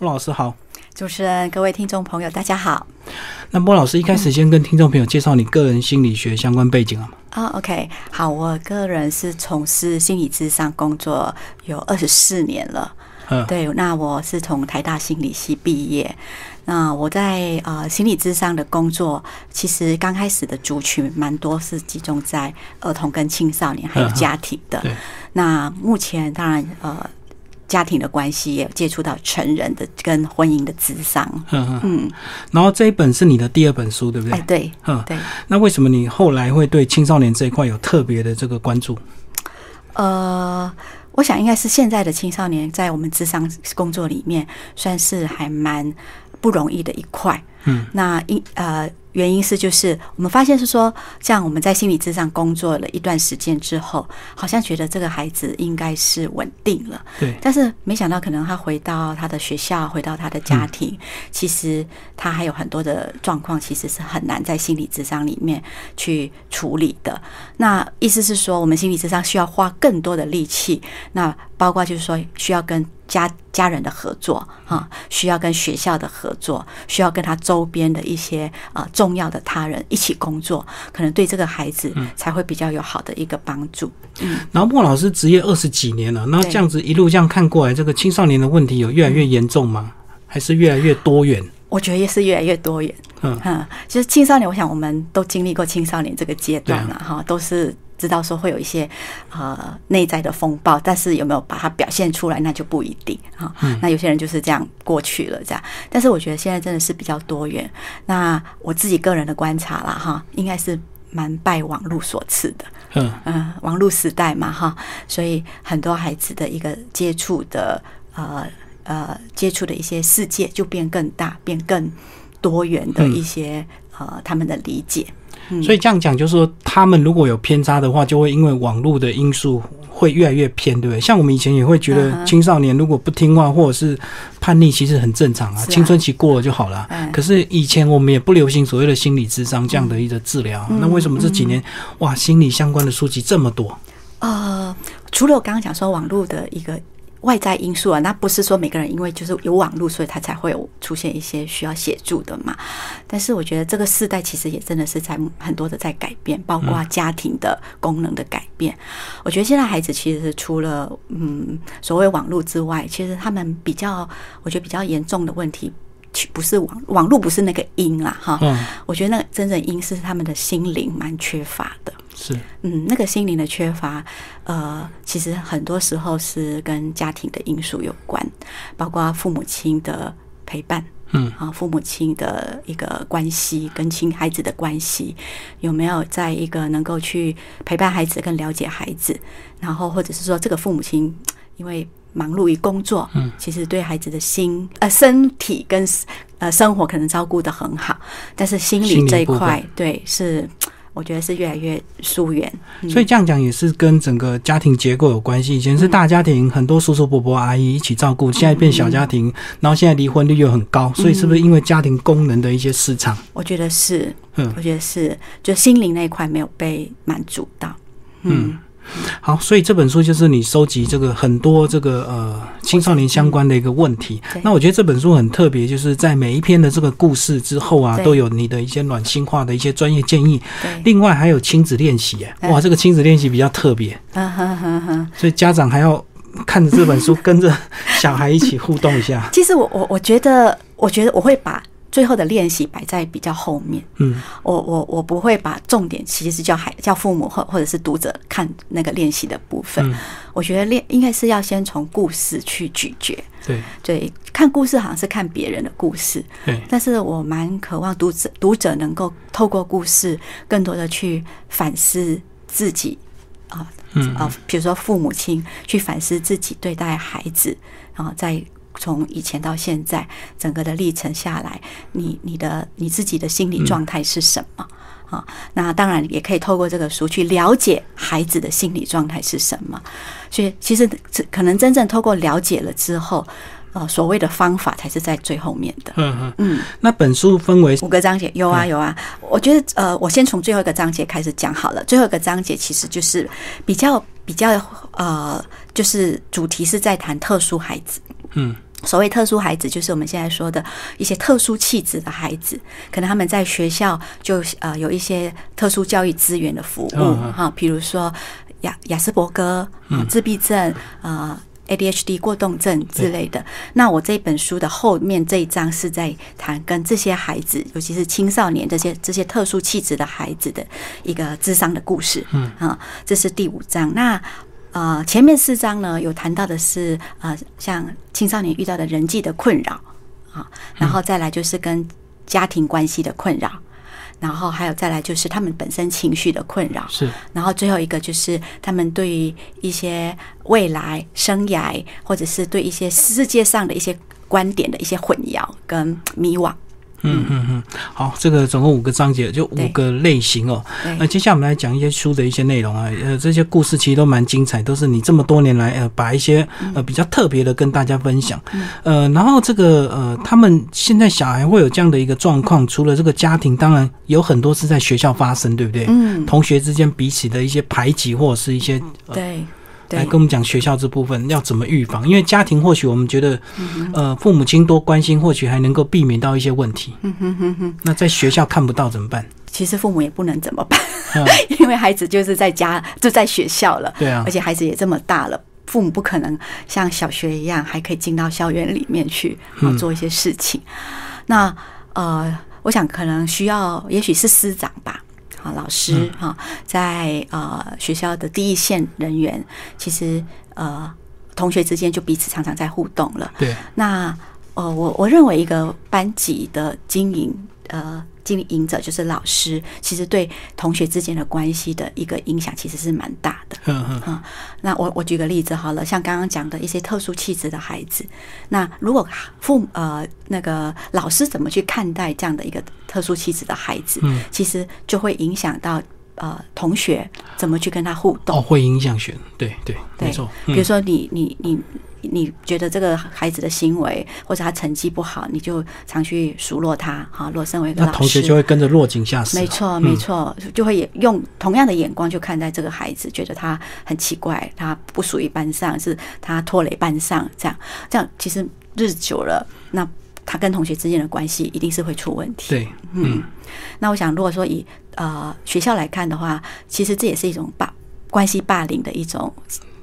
莫老师好，主持人、各位听众朋友，大家好。那莫老师一开始先跟听众朋友介绍你个人心理学相关背景啊。啊，OK，好，我个人是从事心理咨商工作有二十四年了。嗯，对，那我是从台大心理系毕业。那我在呃心理咨商的工作，其实刚开始的族群蛮多是集中在儿童跟青少年还有家庭的。对。那目前当然呃家庭的关系也有接触到成人的跟婚姻的智商。嗯嗯。嗯，然后这一本是你的第二本书，对不对？哎，对，嗯，对。那为什么你后来会对青少年这一块有特别的这个关注？呃，我想应该是现在的青少年在我们智商工作里面，算是还蛮不容易的一块。嗯，那因呃原因是就是我们发现是说，像我们在心理智商工作了一段时间之后，好像觉得这个孩子应该是稳定了。对。但是没想到，可能他回到他的学校，回到他的家庭，其实他还有很多的状况，其实是很难在心理智商里面去处理的。那意思是说，我们心理智商需要花更多的力气，那包括就是说，需要跟家家人的合作啊，需要跟学校的合作，需要跟他周边的一些啊重要的他人一起工作，可能对这个孩子才会比较有好的一个帮助。嗯，然后莫老师职业二十几年了，那这样子一路这样看过来，这个青少年的问题有越来越严重吗？还是越来越多元？我觉得也是越来越多元。嗯嗯，其实青少年，我想我们都经历过青少年这个阶段了哈，都是知道说会有一些呃内在的风暴，但是有没有把它表现出来，那就不一定哈。那有些人就是这样过去了，这样。但是我觉得现在真的是比较多元。那我自己个人的观察啦哈，应该是蛮拜网络所赐的。嗯嗯，网络时代嘛哈，所以很多孩子的一个接触的呃呃接触的一些世界就变更大，变更多元的一些、呃他们的理解。所以这样讲，就是说他们如果有偏差的话，就会因为网络的因素会越来越偏，对不对？像我们以前也会觉得青少年如果不听话或者是叛逆，其实很正常啊，啊青春期过了就好了。嗯可是以前我们也不流行所谓的心理智商这样的一个治疗，那为什么这几年哇心理相关的书籍这么多？呃，除了我刚刚讲说网络的一个外在因素啊，那不是说每个人因为就是有网络，所以他才会有出现一些需要协助的嘛。但是我觉得这个世代其实也真的是在很多的在改变，包括家庭的功能的改变。我觉得现在孩子其实是除了嗯所谓网络之外，其实他们比较我觉得比较严重的问题。其不是网网络不是那个因啦哈，嗯，我觉得那个真正因是他们的心灵蛮缺乏的。是。嗯，那个心灵的缺乏，呃，其实很多时候是跟家庭的因素有关，包括父母亲的陪伴，嗯。啊，父母亲的一个关系跟亲孩子的关系，有没有在一个能够去陪伴孩子、更了解孩子，然后或者是说这个父母亲因为忙碌于工作，嗯，其实对孩子的心呃身体跟呃生活可能照顾的很好，但是心理这一块，对是。我觉得是越来越疏远，嗯。所以这样讲也是跟整个家庭结构有关系。以前是大家庭，很多叔叔伯伯阿姨一起照顾，现在变小家庭，然后现在离婚率又很高，所以是不是因为家庭功能的一些市场？我觉得是，嗯。我觉得是，就心灵那一块没有被满足到。嗯，好，所以这本书就是你收集这个很多这个呃青少年相关的一个问题。那我觉得这本书很特别，就是在每一篇的这个故事之后啊，都有你的一些暖心化的一些专业建议。对，另外还有亲子练习，哇，这个亲子练习比较特别。所以家长还要看着这本书，跟着小孩一起互动一下。其实我我我觉得，我觉得我会把最后的练习摆在比较后面。嗯，我我我不会把重点其实叫孩叫父母或或者是读者看那个练习的部分。嗯我觉得练应该是要先从故事去咀嚼。对对，看故事好像是看别人的故事，对，但是我蛮渴望读者读者能够透过故事，更多的去反思自己啊嗯啊，比如说父母亲去反思自己对待孩子然后，在从以前到现在整个的历程下来，你你的你自己的心理状态是什么？啊，那当然也可以透过这个书去了解孩子的心理状态是什么。所以其实可能真正透过了解了之后，呃，所谓的方法才是在最后面的。嗯嗯。嗯，那本书分为五个章节有啊有啊，我觉得呃，我先从最后一个章节开始讲好了。最后一个章节其实就是比较比较呃，就是主题是在谈特殊孩子。嗯所谓特殊孩子，就是我们现在说的一些特殊气质的孩子，可能他们在学校就呃有一些特殊教育资源的服务哈，比如说雅雅斯伯格、自闭症、呃 ADHD 过动症之类的。那我这本书的后面这一章是在谈跟这些孩子，尤其是青少年这些这些特殊气质的孩子的一个智商的故事。嗯啊，这是第五章。那呃，前面四章呢有谈到的是呃，像青少年遇到的人际的困扰啊，然后再来就是跟家庭关系的困扰，然后还有再来就是他们本身情绪的困扰，是，然后最后一个就是他们对于一些未来生涯或者是对一些世界上的一些观点的一些混淆跟迷惘。嗯嗯嗯，好，这个总共五个章节，就五个类型哦。那接下来我们来讲一些书的一些内容啊，呃，这些故事其实都蛮精彩，都是你这么多年来呃，把一些呃比较特别的跟大家分享。呃，然后这个呃，他们现在小孩会有这样的一个状况，除了这个家庭，当然有很多是在学校发生，对不对？嗯，同学之间彼此的一些排挤或者是一些对。来跟我们讲学校这部分要怎么预防，因为家庭或许我们觉得，呃，父母亲多关心，或许还能够避免到一些问题。那在学校看不到怎么办？其实父母也不能怎么办，因为孩子就是在家就在学校了，对啊，而且孩子也这么大了，父母不可能像小学一样还可以进到校园里面去做一些事情。那呃，我想可能需要，也许是师长吧。啊，老师哈，在呃学校的第一线人员，其实呃同学之间就彼此常常在互动了。对，那呃我我认为一个班级的经营呃。经营者就是老师，其实对同学之间的关系的一个影响其实是蛮大的。嗯嗯。那我我举个例子好了，像刚刚讲的一些特殊气质的孩子，那如果父呃那个老师怎么去看待这样的一个特殊气质的孩子，嗯，其实就会影响到呃同学怎么去跟他互动。哦，会影响学，对对，没错。比如说你你你。你觉得这个孩子的行为或者他成绩不好，你就常去数落他，哈，若身为一个老师，同学就会跟着落井下石。没错，没错，就会用同样的眼光去看待这个孩子，觉得他很奇怪，他不属于班上，是他拖累班上，这样，这样其实日子久了，那他跟同学之间的关系一定是会出问题。对，嗯，那我想，如果说以呃学校来看的话，其实这也是一种霸关系霸凌的一种。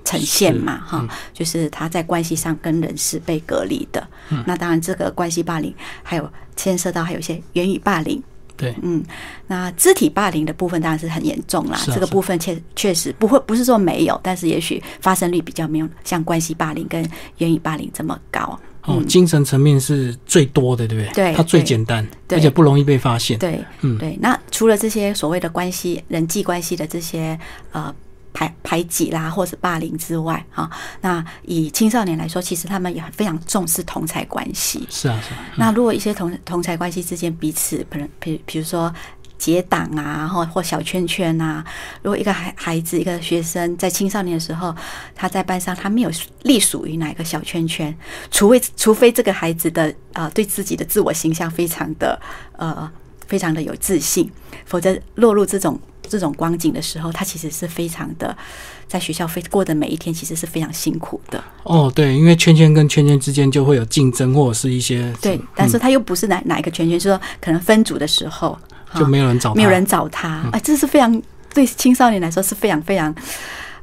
呈现嘛，哈，就是他在关系上跟人是被隔离的。那当然，这个关系霸凌还有牵涉到还有一些言语霸凌。对，嗯，那肢体霸凌的部分当然是很严重啦。这个部分确确实不会不是说没有，但是也许发生率比较没有像关系霸凌跟言语霸凌这么高。哦，精神层面是最多的，对不对？对，它最简单，而且不容易被发现。对，嗯，对。那除了这些所谓的关系、人际关系的这些呃。排排挤啦，或者霸凌之外，哈，那以青少年来说，其实他们也非常重视同才关系。是啊，是啊。那如果一些同同才关系之间彼此，可能比比如说结党啊，或或小圈圈啊，如果一个孩孩子一个学生在青少年的时候，他在班上他没有隶属于哪一个小圈圈，除非除非这个孩子的呃对自己的自我形象非常的呃非常的有自信，否则落入这种。这种光景的时候，他其实是非常的，在学校非过的每一天，其实是非常辛苦的。哦，对，因为圈圈跟圈圈之间就会有竞争，或者是一些对，但是他又不是哪哪一个圈圈，就说可能分组的时候就没有人找，没有人找他，哎，这是非常对青少年来说是非常非常。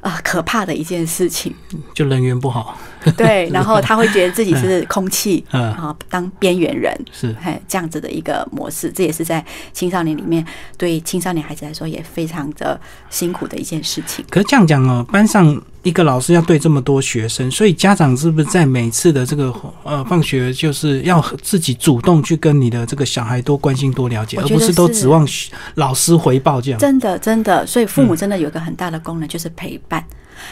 啊，可怕的一件事情，就人缘不好。对，然后他会觉得自己是空气，啊，当边缘人是，嘿，这样子的一个模式，这也是在青少年里面对青少年孩子来说也非常的辛苦的一件事情。可是这样讲哦，班上。一个老师要对这么多学生，所以家长是不是在每次的这个呃放学，就是要自己主动去跟你的这个小孩多关心、多了解，而不是都指望老师回报这样？真的，真的。所以父母真的有一个很大的功能，就是陪伴。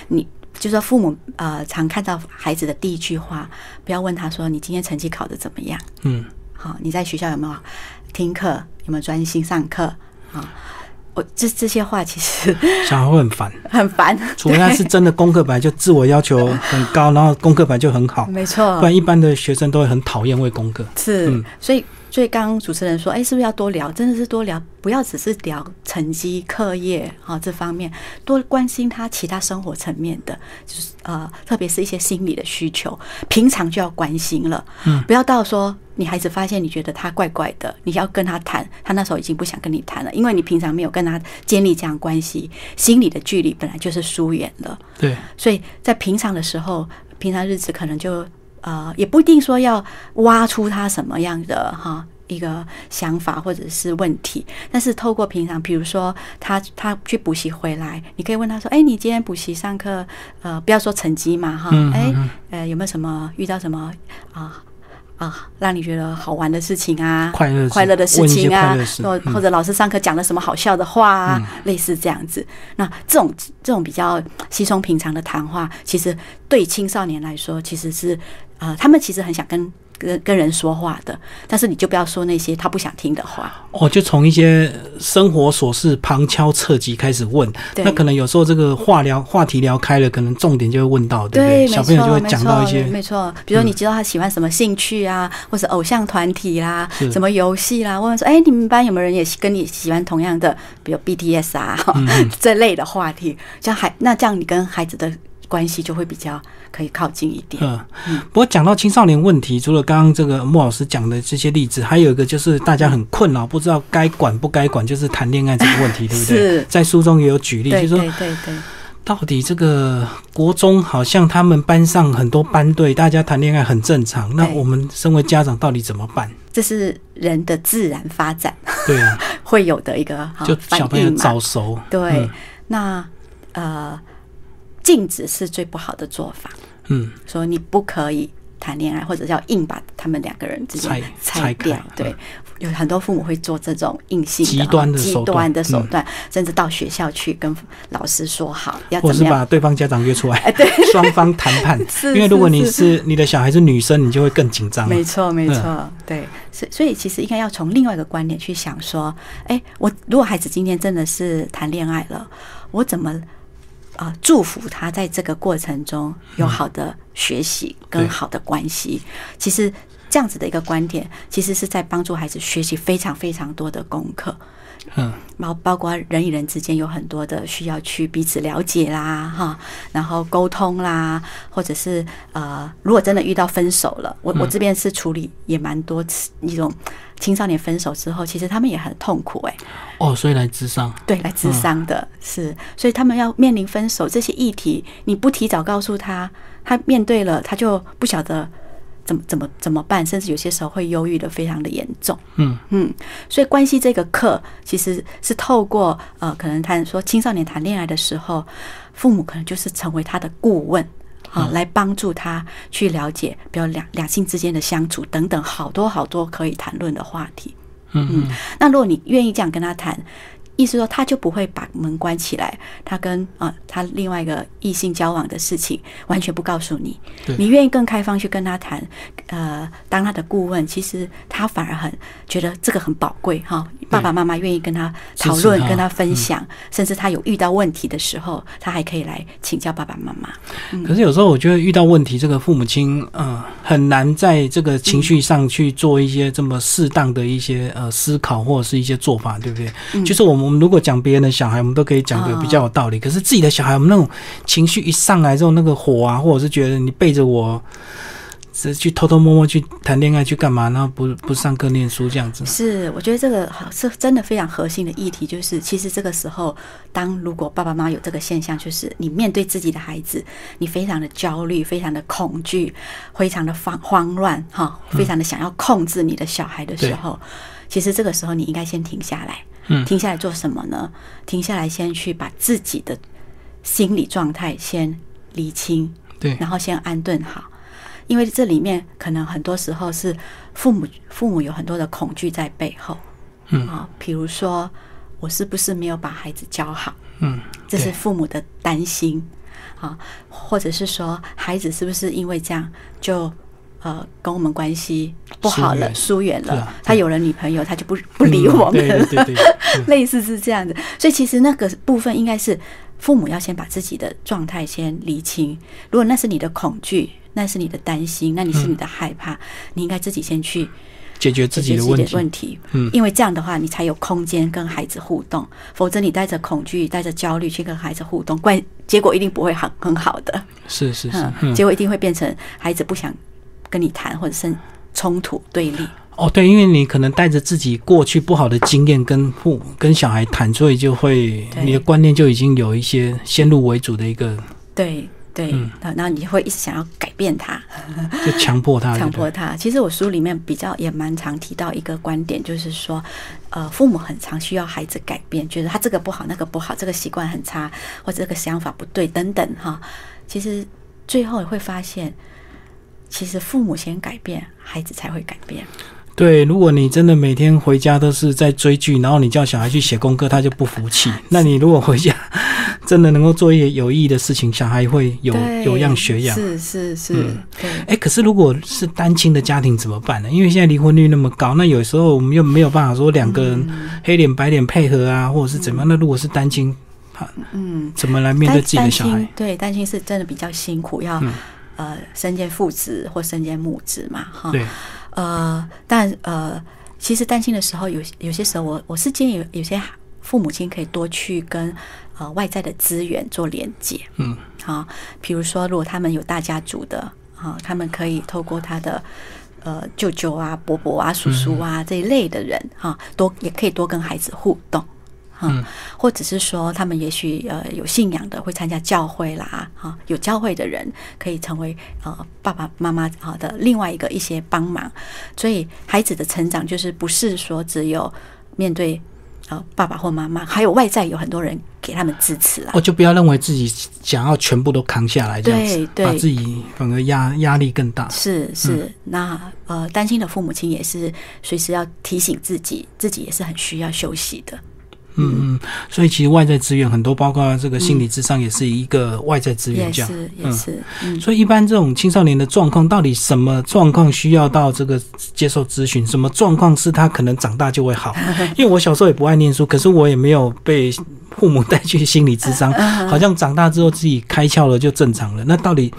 你就说父母呃，常看到孩子的第一句话，不要问他说你今天成绩考得怎么样？嗯，好，你在学校有没有听课？有没有专心上课？啊？我这这些话其实 小孩会很烦，很烦，除非他是真的功课本来就自我要求很高，然后功课本来就很好，没错，不然一般的学生都会很讨厌为功课。是，所以。所以刚刚主持人说，哎，是不是要多聊？真的是多聊，不要只是聊成绩、课业啊这方面，多关心他其他生活层面的，就是呃，特别是一些心理的需求，平常就要关心了。嗯，不要到说你孩子发现你觉得他怪怪的，你要跟他谈，他那时候已经不想跟你谈了，因为你平常没有跟他建立这样关系，心理的距离本来就是疏远了。对，所以在平常的时候，平常日子可能就。呃，也不一定说要挖出他什么样的哈一个想法或者是问题，但是透过平常，比如说他他去补习回来，你可以问他说：“哎，你今天补习上课，呃，不要说成绩嘛哈，哎，呃，有没有什么遇到什么啊？”啊，让你觉得好玩的事情啊，快乐快乐的事情啊，或或者老师上课讲了什么好笑的话啊，类似这样子。那这种这种比较稀松平常的谈话，其实对青少年来说，其实是呃，他们其实很想跟。跟跟人说话的，但是你就不要说那些他不想听的话。哦，就从一些生活琐事旁敲侧击开始问，那可能有时候这个话聊话题聊开了，可能重点就会问到，对不对？小朋友就会讲到一些，没错。比如说你知道他喜欢什么兴趣啊，或者偶像团体啦，什么游戏啦，问说，哎，你们班有没有人也跟你喜欢同样的，比如 BTS 啊 这类的话题？像孩那这样，你跟孩子的关系就会比较。可以靠近一点。嗯，不过讲到青少年问题，除了刚刚这个莫老师讲的这些例子，还有一个就是大家很困扰，不知道该管不该管，就是谈恋爱这个问题，对不对？在书中也有举例，就说对对对，到底这个国中好像他们班上很多班队，大家谈恋爱很正常，那我们身为家长到底怎么办？这是人的自然发展，对啊，会有的一个就小朋友早熟，对，那呃。禁止是最不好的做法。嗯，说你不可以谈恋爱，或者要硬把他们两个人之间拆掉。对，有很多父母会做这种硬性极端的极端的手段，甚至到学校去跟老师说好，要或是把对方家长约出来，哎，对，双方谈判。因为如果你是你的小孩是女生，你就会更紧张。没错，没错，对。所所以其实应该要从另外一个观点去想，说，哎，我如果孩子今天真的是谈恋爱了，我怎么？啊，祝福他在这个过程中有好的学习跟好的关系。其实这样子的一个观点，其实是在帮助孩子学习非常非常多的功课。嗯，包包括人与人之间有很多的需要去彼此了解啦，哈，然后沟通啦，或者是呃，如果真的遇到分手了，我我这边是处理也蛮多次一种青少年分手之后，其实他们也很痛苦哎。哦，所以来智商对，来智商的是，所以他们要面临分手这些议题，你不提早告诉他，他面对了他就不晓得。怎么怎么怎么办？甚至有些时候会忧郁的非常的严重。嗯嗯，所以关系这个课其实是透过呃，可能谈说青少年谈恋爱的时候，父母可能就是成为他的顾问啊，来帮助他去了解，比如两两性之间的相处等等，好多好多可以谈论的话题。嗯嗯，那如果你愿意这样跟他谈。意思说，他就不会把门关起来，他跟啊他另外一个异性交往的事情完全不告诉你。你愿意更开放去跟他谈，呃，当他的顾问，其实他反而很觉得这个很宝贵哈。爸爸妈妈愿意跟他讨论、跟他分享，甚至他有遇到问题的时候，他还可以来请教爸爸妈妈。可是有时候我觉得遇到问题，这个父母亲呃很难在这个情绪上去做一些这么适当的一些呃思考或者是一些做法，对不对？就是我们。我们如果讲别人的小孩，我们都可以讲的比较有道理。可是自己的小孩，我们那种情绪一上来之后，那个火啊，或者是觉得你背着我，是去偷偷摸摸去谈恋爱去干嘛？然后不不上课念书这样子。是，我觉得这个好是真的非常核心的议题。就是其实这个时候，当如果爸爸妈妈有这个现象，就是你面对自己的孩子，你非常的焦虑，非常的恐惧，非常的慌慌乱，哈，非常的想要控制你的小孩的时候，其实这个时候你应该先停下来。嗯停下来做什么呢？停下来，先去把自己的心理状态先理清，对，然后先安顿好。因为这里面可能很多时候是父母父母有很多的恐惧在背后，嗯。啊，比如说我是不是没有把孩子教好？嗯，这是父母的担心。啊，或者是说孩子是不是因为这样就。呃跟我们关系不好了，疏远。了，啊他有了女朋友，他就不不理我们了，对对对对，类似是这样的。所以其实那个部分应该是父母要先把自己的状态先理清。如果那是你的恐惧，那是你的担心，那你是你的害怕，你应该自己先去解决自己的问题。问题，嗯，因为这样的话，你才有空间跟孩子互动。否则，你带着恐惧、带着焦虑去跟孩子互动，关结果一定不会很很好的。是是是，嗯，结果一定会变成孩子不想跟你谈，或者是冲突对立。哦，对，因为你可能带着自己过去不好的经验跟父跟小孩谈，所以就会你的观念就已经有一些先入为主的一个对。对，然后你会一直想要改变他，就强迫他，强迫他。其实我书里面比较也蛮常提到一个观点，就是说，呃，父母很常需要孩子改变，觉得他这个不好，那个不好，这个习惯很差，或者这个想法不对等等哈。其实最后会发现，其实父母先改变，孩子才会改变。对，如果你真的每天回家都是在追剧，然后你叫小孩去写功课，他就不服气。那你如果回家 真的能够做一些有意义的事情，小孩会有有样学样。是是是，对。哎，可是如果是单亲的家庭怎么办呢？因为现在离婚率那么高，那有时候我们又没有办法说两个人黑脸白脸配合啊，或者是怎么样？那如果是单亲，嗯，怎么来面对自己的小孩？对，单亲是真的比较辛苦，要呃身兼父职或身兼母职嘛，哈。对。呃，但呃，其实担心的时候，有有些时候，我我是建议有些父母亲可以多去跟呃外在的资源做连接，嗯，好，比如说如果他们有大家族的，啊，他们可以透过他的呃舅舅啊、伯伯啊、叔叔啊这一类的人，哈，多也可以多跟孩子互动。嗯，或者是说，他们也许呃有信仰的，会参加教会啦，哈，有教会的人可以成为呃爸爸妈妈啊的另外一个一些帮忙。所以孩子的成长就是不是说只有面对呃爸爸或妈妈，还有外在有很多人给他们支持啊。我就不要认为自己想要全部都扛下来，这样子，把自己反而压压力更大。是是，那呃担心的父母亲也是随时要提醒自己，自己也是很需要休息的。嗯嗯，所以其实外在资源很多，包括这个心理智商也是一个外在资源，这样，是也是。嗯，所以一般这种青少年的状况，到底什么状况需要到这个接受咨询？什么状况是他可能长大就会好？因为我小时候也不爱念书，可是我也没有被父母带去心理智商，好像长大之后自己开窍了就正常了。那到底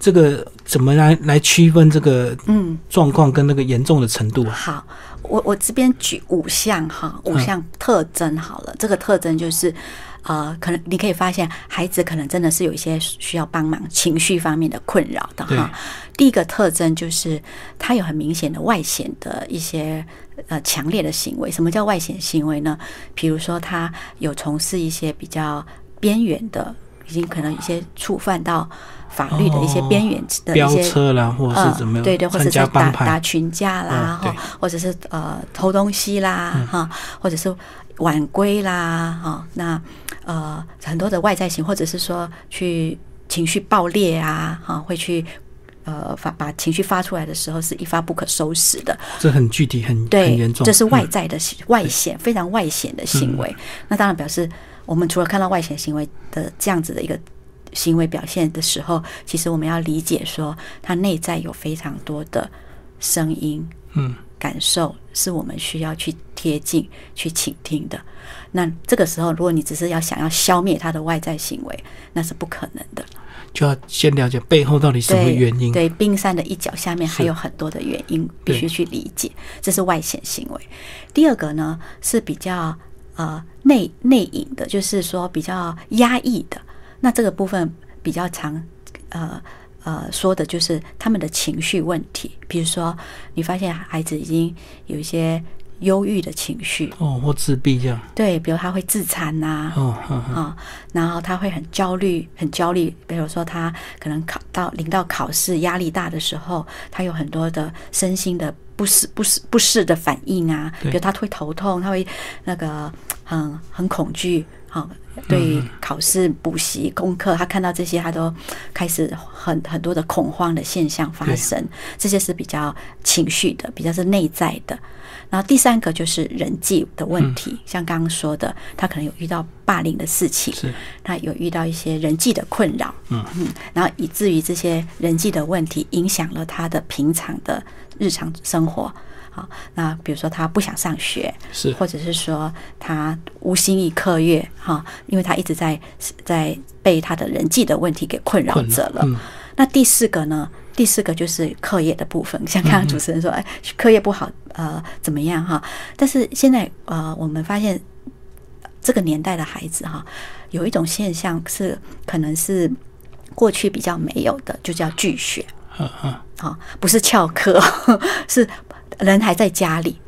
这个怎么来来区分这个嗯状况跟那个严重的程度啊？好。我我这边举五项哈，五项特征好了。这个特征就是，呃，可能你可以发现孩子可能真的是有一些需要帮忙情绪方面的困扰的哈。第一个特征就是他有很明显的外显的一些呃强烈的行为。什么叫外显行为呢？比如说他有从事一些比较边缘的，已经可能一些触犯到。法律的一些边缘的一些车啦，或者是怎么样？对对，或者是打打群架啦，哈，或者是呃偷东西啦，哈，或者是晚归啦，哈，那呃很多的外在型，或者是说去情绪爆裂啊，哈，会去呃发把情绪发出来的时候是一发不可收拾的。这很具体，很很严重。这是外在的外显，非常外显的行为。那当然表示，我们除了看到外显行为的这样子的一个。行为表现的时候，其实我们要理解说，他内在有非常多的声音，嗯，感受是我们需要去贴近、去倾听的。那这个时候，如果你只是要想要消灭他的外在行为，那是不可能的。就要先了解背后到底什么原因。对，冰山的一角下面还有很多的原因，必须去理解。这是外显行为。第二个呢，是比较呃内内隐的，就是说比较压抑的。那这个部分比较常，呃呃，说的就是他们的情绪问题。比如说，你发现孩子已经有一些忧郁的情绪，哦，或自闭这样。对，比如他会自残呐，哦，啊，然后他会很焦虑，很焦虑。比如说，他可能考到临到考试压力大的时候，他有很多的身心的不适、不适、不适的反应啊。比如他会头痛，他会那个很很恐惧。好，对于考试、补习、功课，他看到这些，他都开始很很多的恐慌的现象发生。这些是比较情绪的，比较是内在的。然后第三个就是人际的问题，像刚刚说的，他可能有遇到霸凌的事情，他有遇到一些人际的困扰，嗯嗯，然后以至于这些人际的问题影响了他的平常的日常生活。好，那比如说他不想上学，是，或者是说他无心于课业，哈，因为他一直在在被他的人际的问题给困扰着了。那第四个呢？第四个就是课业的部分，像刚刚主持人说，哎，课业不好，呃，怎么样哈？但是现在呃，我们发现这个年代的孩子哈，有一种现象是，可能是过去比较没有的，就叫拒学。嗯嗯，好，不是翘课，是人还在家里，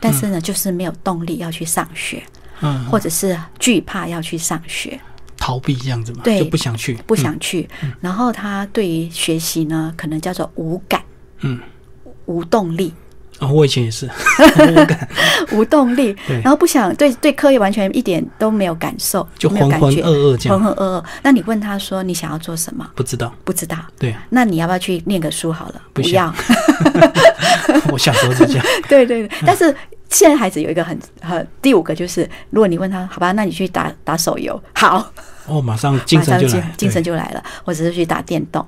但是呢，就是没有动力要去上学，嗯，或者是惧怕要去上学。逃避这样子嘛，对，就不想去，不想去。然后他对于学习呢，可能叫做无感，嗯，无动力。哦，我以前也是 无感、无动力。然后不想对对课业完全一点都没有感受，就浑浑噩噩这样，浑浑噩噩。那你问他说你想要做什么？不知道，不知道。对，那你要不要去念个书好了？不要。我小时候是这样。对对对，但是。现在孩子有一个很很第五个就是，如果你问他，好吧，那你去打打手游，好，哦，马上精神就来，精神就来了，或者是去打电动。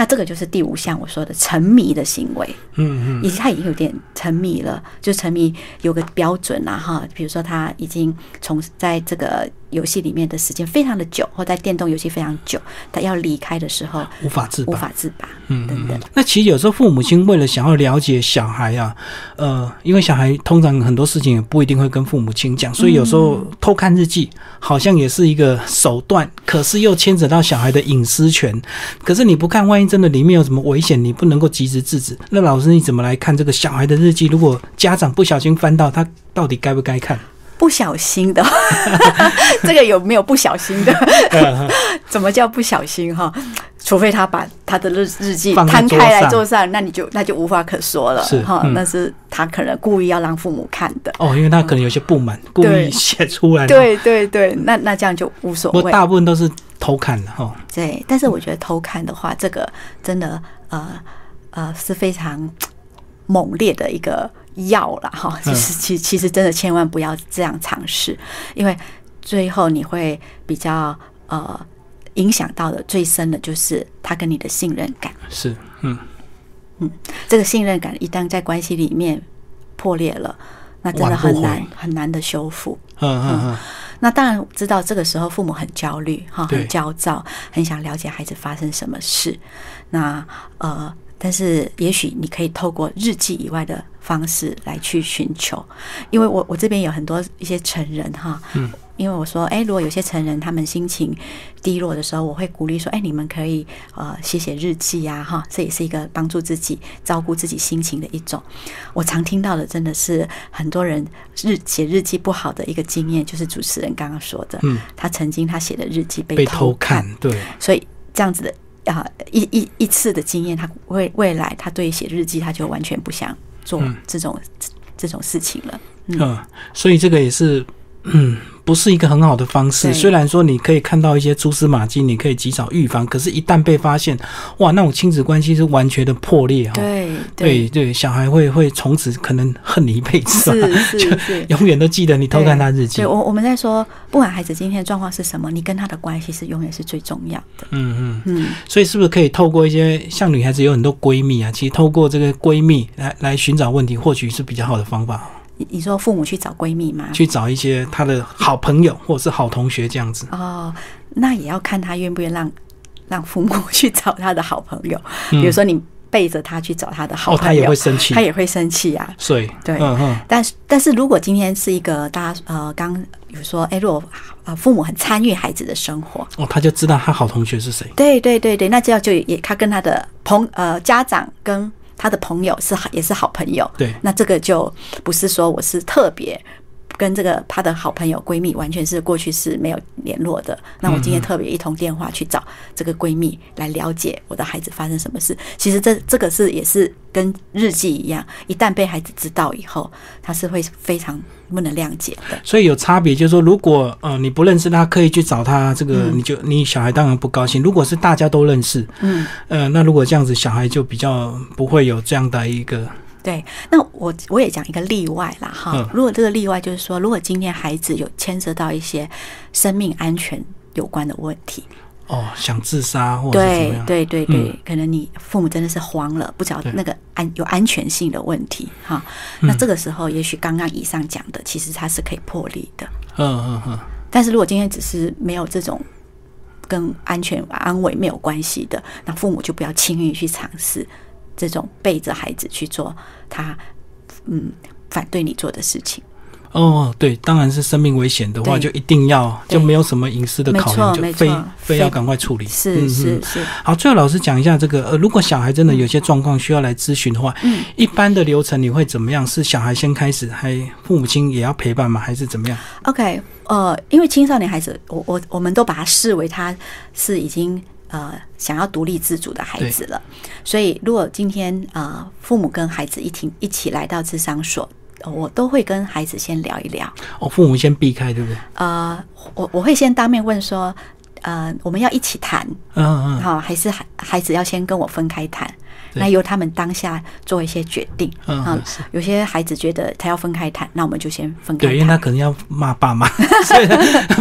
那这个就是第五项我说的沉迷的行为，嗯嗯，以及他已经有点沉迷了，就沉迷有个标准啊哈，比如说他已经从在这个游戏里面的时间非常的久，或在电动游戏非常久，他要离开的时候无法自无法自拔，嗯等等。那其实有时候父母亲为了想要了解小孩啊，呃，因为小孩通常很多事情也不一定会跟父母亲讲，所以有时候偷看日记好像也是一个手段，可是又牵扯到小孩的隐私权，可是你不看，万一。真的里面有什么危险，你不能够及时制止。那老师你怎么来看这个小孩的日记？如果家长不小心翻到，他到底该不该看？不小心的，这个有没有不小心的？怎么叫不小心哈？除非他把他的日日记摊开来桌上，那你就那就无话可说了。是哈，那是他可能故意要让父母看的。哦，因为他可能有些不满，故意写出来。对对对，那那这样就无所谓。大部分都是。偷看的哈，对，但是我觉得偷看的话，这个真的呃呃是非常猛烈的一个药了哈。其实其其实真的千万不要这样尝试，因为最后你会比较呃影响到的最深的就是他跟你的信任感。是，嗯嗯，这个信任感一旦在关系里面破裂了，那真的很难很难的修复。嗯嗯嗯。那当然知道，这个时候父母很焦虑，哈，很焦躁，很想了解孩子发生什么事。那呃，但是也许你可以透过日记以外的方式来去寻求，因为我我这边有很多一些成人，哈，嗯。因为我说，哎，如果有些成人他们心情低落的时候，我会鼓励说，哎，你们可以呃写写日记呀，哈，这也是一个帮助自己照顾自己心情的一种。我常听到的真的是很多人日写日记不好的一个经验，就是主持人刚刚说的，嗯，他曾经他写的日记被偷看，对，所以这样子的啊一一一次的经验，他未未来他对写日记他就完全不想做这种这种事情了，嗯，所以这个也是。嗯，不是一个很好的方式。虽然说你可以看到一些蛛丝马迹，你可以及早预防，可是，一旦被发现，哇，那种亲子关系是完全的破裂哈。对对对，小孩会会从此可能恨你一辈子，是是是，永远都记得你偷看他日记。对，我我们在说，不管孩子今天的状况是什么，你跟他的关系是永远是最重要的。嗯嗯嗯。所以，是不是可以透过一些像女孩子有很多闺蜜啊，其实透过这个闺蜜来来寻找问题，或许是比较好的方法。你说父母去找闺蜜吗？去找一些她的好朋友或者是好同学这样子。哦，那也要看她愿不愿让让父母去找她的好朋友。比如说你背着她去找她的好朋友，他也会生气，她也会生气啊。所以对，嗯嗯。但是但是如果今天是一个大家呃刚比如说哎，如果啊父母很参与孩子的生活，哦，他就知道他好同学是谁。对对对对，那这样就也他跟他的朋呃家长跟。他的朋友是也是好朋友，对，那这个就不是说我是特别跟这个她的好朋友闺蜜完全是过去是没有联络的。那我今天特别一通电话去找这个闺蜜来了解我的孩子发生什么事。其实这这个是也是跟日记一样，一旦被孩子知道以后，他是会非常不能谅解的。所以有差别，就是说，如果呃你不认识他，刻意去找他，这个你就你小孩当然不高兴。如果是大家都认识，嗯，呃，那如果这样子，小孩就比较不会有这样的一个。对，那我我也讲一个例外啦，哈。如果这个例外就是说，如果今天孩子有牵涉到一些生命安全有关的问题，哦，想自杀或者对对对对，可能你父母真的是慌了，不晓得那个安有安全性的问题，哈。那这个时候，也许刚刚以上讲的，其实它是可以破例的，嗯嗯嗯。但是如果今天只是没有这种跟安全安危没有关系的，那父母就不要轻易去尝试。这种背着孩子去做他嗯反对你做的事情哦，对，当然是生命危险的话，就一定要就没有什么隐私的考量，就非非要赶快处理。是是是。好，最后老师讲一下这个呃，如果小孩真的有些状况需要来咨询的话，嗯，一般的流程你会怎么样？是小孩先开始，还父母亲也要陪伴吗？还是怎么样？OK，呃，因为青少年孩子，我我我们都把他视为他是已经。呃，想要独立自主的孩子了，所以如果今天呃父母跟孩子一起一起来到智商所，我都会跟孩子先聊一聊。哦，父母先避开，对不对？呃，我我会先当面问说，呃，我们要一起谈，嗯嗯，好，还是孩孩子要先跟我分开谈。那由他们当下做一些决定啊。有些孩子觉得他要分开谈，那我们就先分开。对，因为他可能要骂爸妈，所以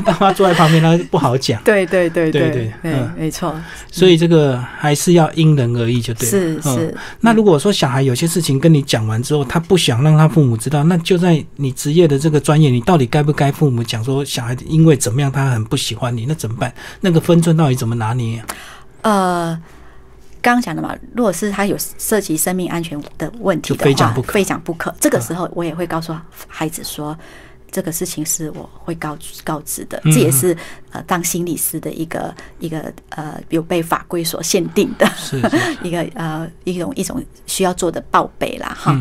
爸妈坐在旁边，他不好讲。对对对对对，嗯，没错。所以这个还是要因人而异，就对。是是。那如果说小孩有些事情跟你讲完之后，他不想让他父母知道，那就在你职业的这个专业，你到底该不该父母讲说小孩因为怎么样，他很不喜欢你，那怎么办？那个分寸到底怎么拿捏？呃。刚刚讲的嘛，如果是他有涉及生命安全的问题的话，非讲不可。这个时候，我也会告诉孩子说，这个事情是我会告告知的。这也是呃，当心理师的一个一个呃，有被法规所限定的，一个呃一种一种需要做的报备啦，哈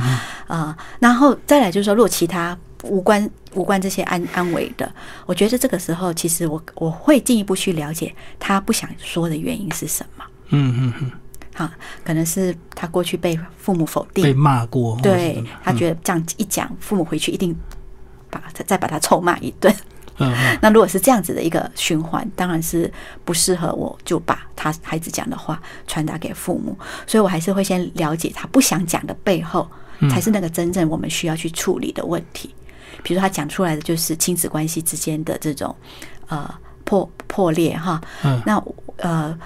啊。然后再来就是说，如果其他无关无关这些安安危的，我觉得这个时候其实我我会进一步去了解他不想说的原因是什么。嗯嗯嗯。啊，可能是他过去被父母否定、被骂过，对他觉得这样一讲，父母回去一定把他再把他臭骂一顿。嗯，那如果是这样子的一个循环，当然是不适合我，就把他孩子讲的话传达给父母。所以我还是会先了解他不想讲的背后，才是那个真正我们需要去处理的问题。比如他讲出来的就是亲子关系之间的这种呃破破裂哈，嗯，那呃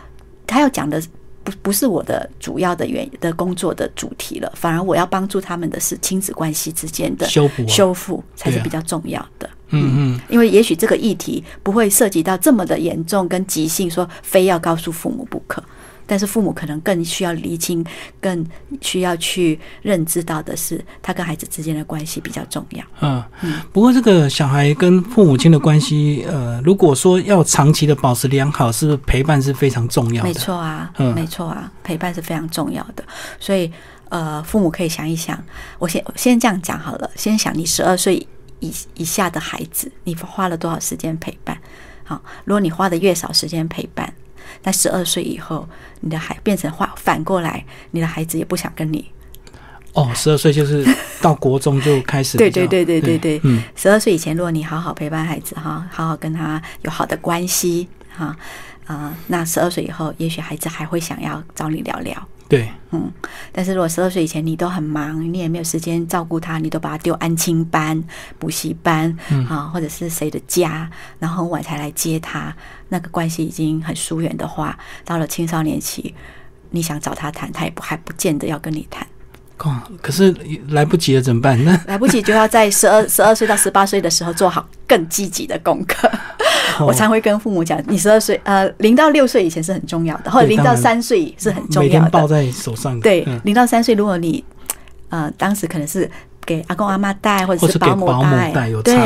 他要讲的。不不是我的主要的原的工作的主题了，反而我要帮助他们的是亲子关系之间的修复，修复才是比较重要的。嗯嗯，因为也许这个议题不会涉及到这么的严重跟急性，说非要告诉父母不可。但是父母可能更需要厘清，更需要去认知到的是，他跟孩子之间的关系比较重要。嗯嗯。不过这个小孩跟父母亲的关系，呃，如果说要长期的保持良好，是不是陪伴是非常重要的？没错啊，嗯，没错啊，陪伴是非常重要的。所以，呃，父母可以想一想，我先先这样讲好了，先想你十二岁以以下的孩子，你花了多少时间陪伴？好，如果你花的越少时间陪伴。在十二岁以后，你的孩变成话反过来，你的孩子也不想跟你。哦，十二岁就是到国中就开始。对对对对对对，嗯，十二岁以前，如果你好好陪伴孩子哈，好好跟他有好的关系哈，啊，那十二岁以后，也许孩子还会想要找你聊聊。对，嗯，但是如果十二岁以前你都很忙，你也没有时间照顾他，你都把他丢安亲班、补习班，啊，或者是谁的家，然后很晚才来接他，那个关系已经很疏远的话，到了青少年期，你想找他谈，他也不还不见得要跟你谈。哦，可是来不及了，怎么办？那来不及就要在十二十二岁到十八岁的时候做好更积极的功课。我常会跟父母讲，你十二岁呃零到六岁以前是很重要的，或者零到三岁是很重要的。抱在手上。对，零到三岁，如果你呃当时可能是给阿公阿妈带，或者是保姆带，对，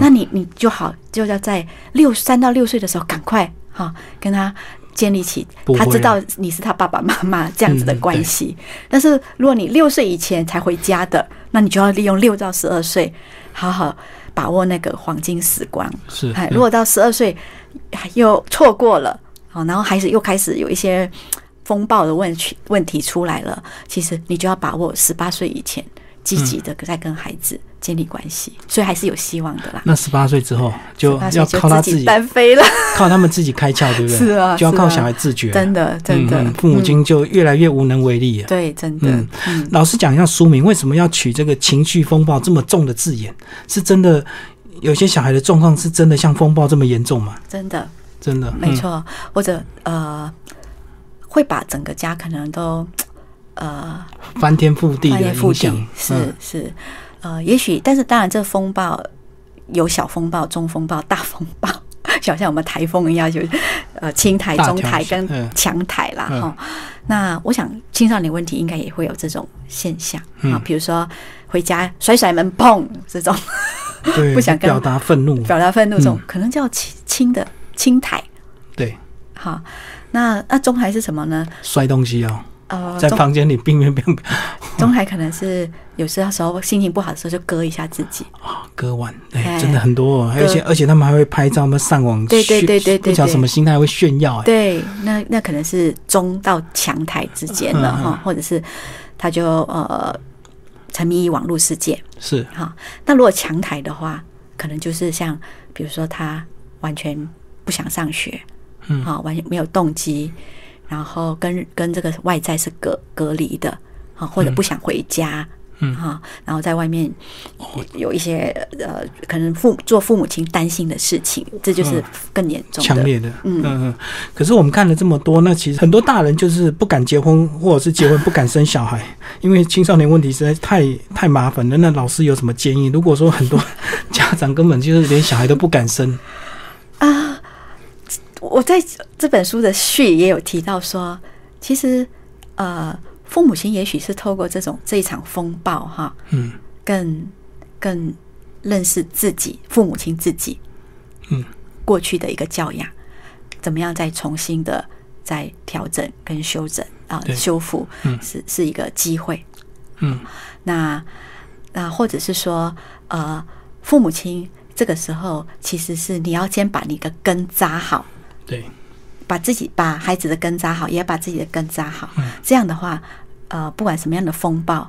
那你你就好就要在六三到六岁的时候赶快哈跟他。建立起他知道你是他爸爸妈妈这样子的关系，但是如果你六岁以前才回家的，那你就要利用六到十二岁，好好把握那个黄金时光。是，哎，如果到十二岁又错过了，好，然后孩子又开始有一些风暴的问题问题出来了，其实你就要把握十八岁以前，积极的在跟孩子。建立关系，所以还是有希望的啦。那十八岁之后就要靠他自己单飞了，靠他们自己开窍，对不对？是啊，就要靠小孩自觉。真的，真的，父母亲就越来越无能为力了。对，真的。嗯，老师讲一下书名，为什么要取这个情绪风暴这么重的字眼？是真的有些小孩的状况是真的像风暴这么严重吗？真的，真的，没错。或者呃，会把整个家可能都呃翻天覆地的影响，是是。呃，也许，但是当然，这风暴有小风暴、中风暴、大风暴，就像我们台风一样，就呃轻台、中台跟强台啦哈。那我想青少年问题应该也会有这种现象啊，比如说回家甩甩门砰这种，不想表达愤怒，表达愤怒这种，可能叫轻轻的轻台。对，好，那那中台是什么呢？摔东西哦。在房间里冰冰冰。中海可能是有时候时候心情不好的时候就割一下自己啊，割完哎，真的很多，而且而且他们还会拍照，们上网对对对对对，不晓什么心态会炫耀哎。对，那那可能是中到强台之间了哈，或者是他就呃沉迷于网络世界是哈。那如果强台的话，可能就是像比如说他完全不想上学，嗯，好，完全没有动机。然后跟跟这个外在是隔隔离的，啊，或者不想回家，嗯哈，然后在外面有一些呃，可能父做父母亲担心的事情，这就是更严重、强烈的，嗯嗯。可是我们看了这么多，那其实很多大人就是不敢结婚，或者是结婚不敢生小孩，因为青少年问题实在太太麻烦了。那老师有什么建议？如果说很多 家长根本就是连小孩都不敢生啊。我在这本书的序也有提到说，其实呃，父母亲也许是透过这种这一场风暴哈，嗯，更更认识自己，父母亲自己，嗯，过去的一个教养，怎么样再重新的再调整跟修整啊，修复，嗯，是是一个机会，嗯，那那或者是说呃，父母亲这个时候其实是你要先把你的根扎好。对，把自己把孩子的根扎好，也把自己的根扎好。这样的话，呃，不管什么样的风暴，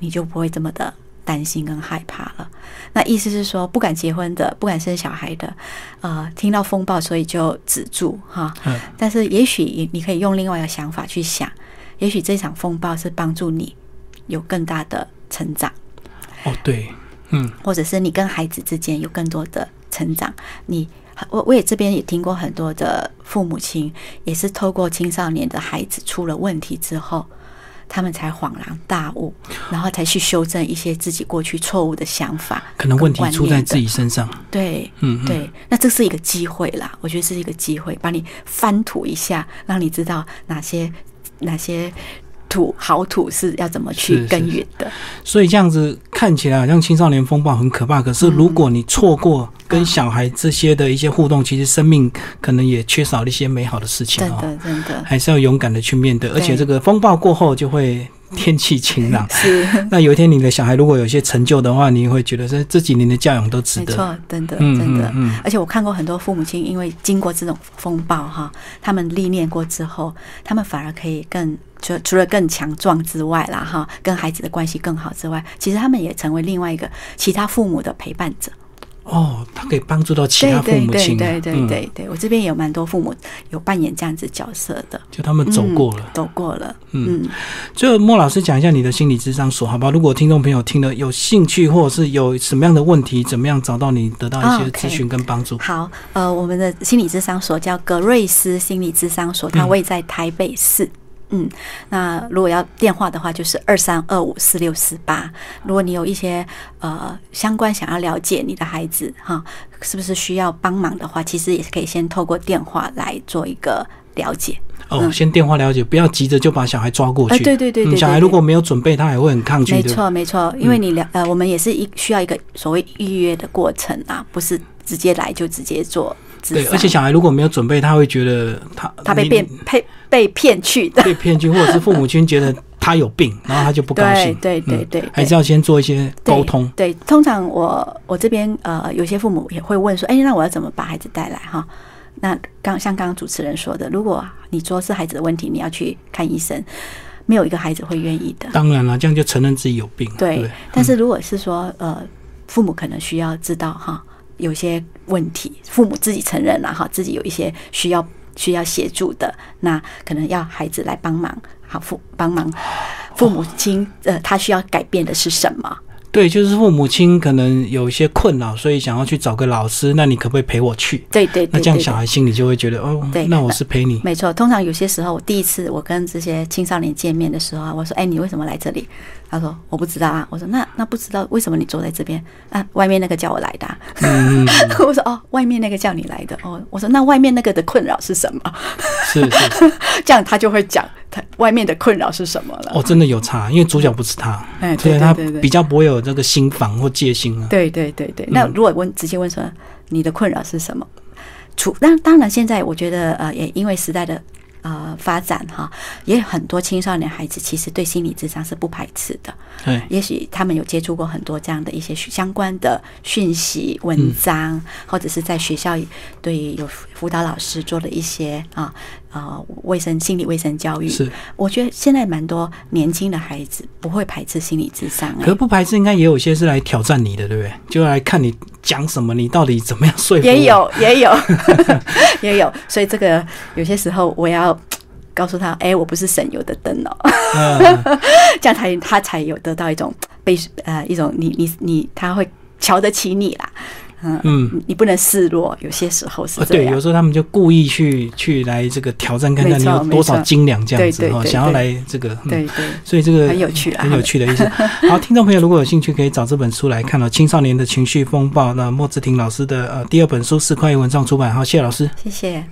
你就不会这么的担心跟害怕了。那意思是说，不敢结婚的，不敢生小孩的，呃，听到风暴，所以就止住哈。嗯。但是，也许你可以用另外一个想法去想，也许这场风暴是帮助你有更大的成长。哦，对，嗯，或者是你跟孩子之间有更多的成长，你。我我也这边也听过很多的父母亲，也是透过青少年的孩子出了问题之后，他们才恍然大悟，然后才去修正一些自己过去错误的想法。可能问题出在自己身上。对，嗯，对，那这是一个机会啦，我觉得是一个机会，把你翻土一下，让你知道哪些哪些。土好土是要怎么去耕耘的？所以这样子看起来好像青少年风暴很可怕。可是如果你错过跟小孩这些的一些互动，其实生命可能也缺少了一些美好的事情啊！真的，真的，还是要勇敢的去面对。而且这个风暴过后就会。天气晴朗，是那有一天你的小孩如果有些成就的话，你会觉得这这几年的教养都值得。没错，真的，真的。而且我看过很多父母亲，因为经过这种风暴哈，他们历练过之后，他们反而可以更除除了更强壮之外啦哈，跟孩子的关系更好之外，其实他们也成为另外一个其他父母的陪伴者。哦，他可以帮助到其他父母亲。对对对对对，我这边也有蛮多父母有扮演这样子角色的，就他们走过了，走过了。嗯，就莫老师讲一下你的心理智商所，好吧？如果听众朋友听了有兴趣，或者是有什么样的问题，怎么样找到你，得到一些咨询跟帮助？好，呃，我们的心理智商所叫格瑞斯心理智商所，它位在台北市。嗯，那如果要电话的话，就是二三二五四六四八。如果你有一些呃相关想要了解你的孩子哈，是不是需要帮忙的话，其实也是可以先透过电话来做一个了解。哦，先电话了解，不要急着就把小孩抓过去。对对对对，小孩如果没有准备，他也会很抗拒。没错没错，因为你了呃，我们也是一需要一个所谓预约的过程啊，不是直接来就直接做。对，而且小孩如果没有准备，他会觉得他他被骗被被骗去的，被骗去，或者是父母亲觉得。他有病，然后他就不高兴。对对对对，还是要先做一些沟通。对，通常我我这边呃，有些父母也会问说，哎，那我要怎么把孩子带来哈？那刚像刚刚主持人说的，如果你说是孩子的问题，你要去看医生，没有一个孩子会愿意的。当然了，这样就承认自己有病。对，但是如果是说呃，父母可能需要知道哈，有些问题，父母自己承认了哈，自己有一些需要需要协助的，那可能要孩子来帮忙，好父帮忙父母亲呃，他需要改变的是什么？对，就是父母亲可能有一些困扰，所以想要去找个老师。那你可不可以陪我去？对对，那这样小孩心里就会觉得哦，那我是陪你。没错，通常有些时候，我第一次我跟这些青少年见面的时候啊，我说：“哎，你为什么来这里？”他说：“我不知道啊。”我说：“那那不知道为什么你坐在这边？啊，外面那个叫我来的。”嗯 我说：“哦，外面那个叫你来的。”哦，我说：“那外面那个的困扰是什么？”是是是，这样他就会讲他外面的困扰是什么了。哦，真的有差，因为主角不是他，哎，对他比较不会有这个心防或戒心啊。对对对对，那如果问直接问说你的困扰是什么？除那当然现在我觉得呃，也因为时代的。呃，发展哈，也有很多青少年孩子其实对心理智商是不排斥的。对，也许他们有接触过很多这样的一些相关的讯息、文章，或者是在学校对有辅导老师做了一些啊啊卫生心理卫生教育。是，我觉得现在蛮多年轻的孩子不会排斥心理智商。可不排斥，应该也有些是来挑战你的，对不对？就来看你讲什么，你到底怎么样说服？也有，也有，也有。所以这个有些时候我要。告诉他，哎，我不是省油的灯哦，这样才他才有得到一种被呃一种你你你他会瞧得起你啦，嗯。嗯，你不能示弱，有些时候是对，有时候他们就故意去去来这个挑战，看看你有多少斤两这样子哈，想要来这个，对对，所以这个很有趣，很有趣的意思。好，听众朋友如果有兴趣，可以找这本书来看哦，《青少年的情绪风暴》，那莫志婷老师的呃第二本书是快意文创出版，好，谢谢老师，谢谢。